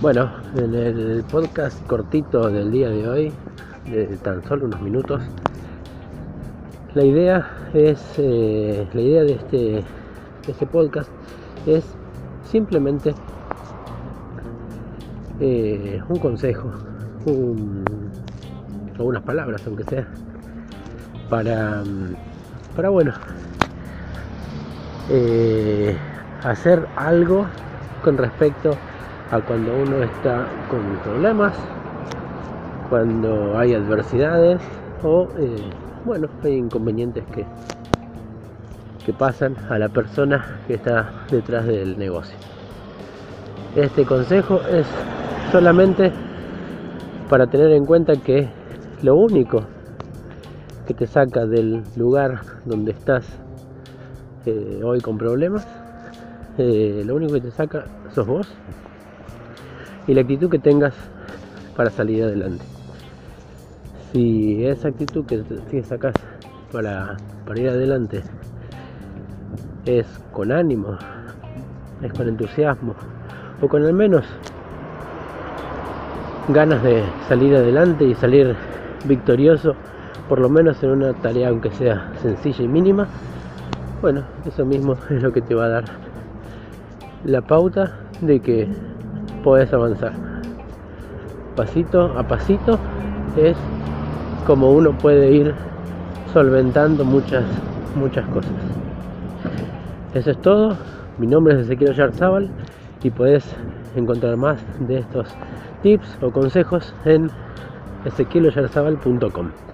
Bueno, en el podcast cortito del día de hoy, de tan solo unos minutos, la idea es, eh, la idea de este, este podcast es simplemente eh, un consejo, un, algunas palabras aunque sea, para, para bueno, eh, hacer algo con respecto a cuando uno está con problemas, cuando hay adversidades o bueno, hay inconvenientes que, que pasan a la persona que está detrás del negocio. Este consejo es solamente para tener en cuenta que lo único que te saca del lugar donde estás eh, hoy con problemas, eh, lo único que te saca sos vos y la actitud que tengas para salir adelante. Si esa actitud que, sacas para, para ir adelante es con ánimo, es con entusiasmo, o con al menos ganas de salir adelante y salir victorioso, por lo menos en una tarea aunque sea sencilla y mínima, bueno, eso mismo es lo que te va a dar la pauta de que puedes avanzar. Pasito a pasito es como uno puede ir solventando muchas, muchas cosas. Eso es todo. Mi nombre es Ezequiel Yarzábal y puedes encontrar más de estos tips o consejos en ezequieloyarzabal.com.